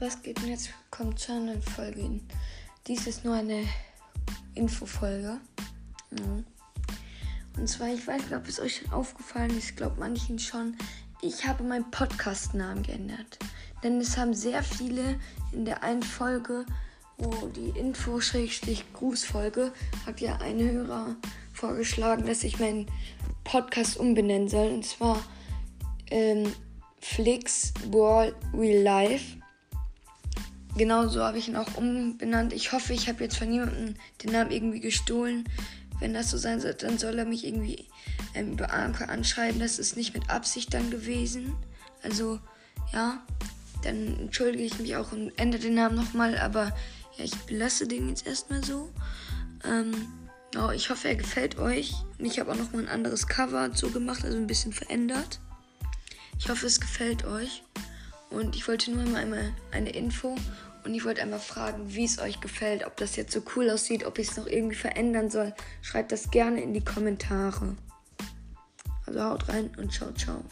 was geht denn jetzt? Kommt zu einer Folge. Dies ist nur eine Infofolge. Ja. Und zwar, ich weiß nicht, ob es euch schon aufgefallen ist, ich glaube manchen schon, ich habe meinen Podcast-Namen geändert. Denn es haben sehr viele in der einen Folge, wo die Info-Grußfolge, hat ja ein Hörer vorgeschlagen, dass ich meinen Podcast umbenennen soll. Und zwar ähm, Flix Ball Real Life. Genauso habe ich ihn auch umbenannt. Ich hoffe, ich habe jetzt von niemandem den Namen irgendwie gestohlen. Wenn das so sein soll, dann soll er mich irgendwie ähm, über Anker anschreiben. Das ist nicht mit Absicht dann gewesen. Also, ja, dann entschuldige ich mich auch und ändere den Namen nochmal. Aber ja, ich belasse den jetzt erstmal so. Ähm, ja, ich hoffe, er gefällt euch. Und ich habe auch nochmal ein anderes Cover dazu gemacht, also ein bisschen verändert. Ich hoffe, es gefällt euch. Und ich wollte nur einmal eine Info und ich wollte einmal fragen, wie es euch gefällt, ob das jetzt so cool aussieht, ob ich es noch irgendwie verändern soll. Schreibt das gerne in die Kommentare. Also haut rein und ciao, ciao.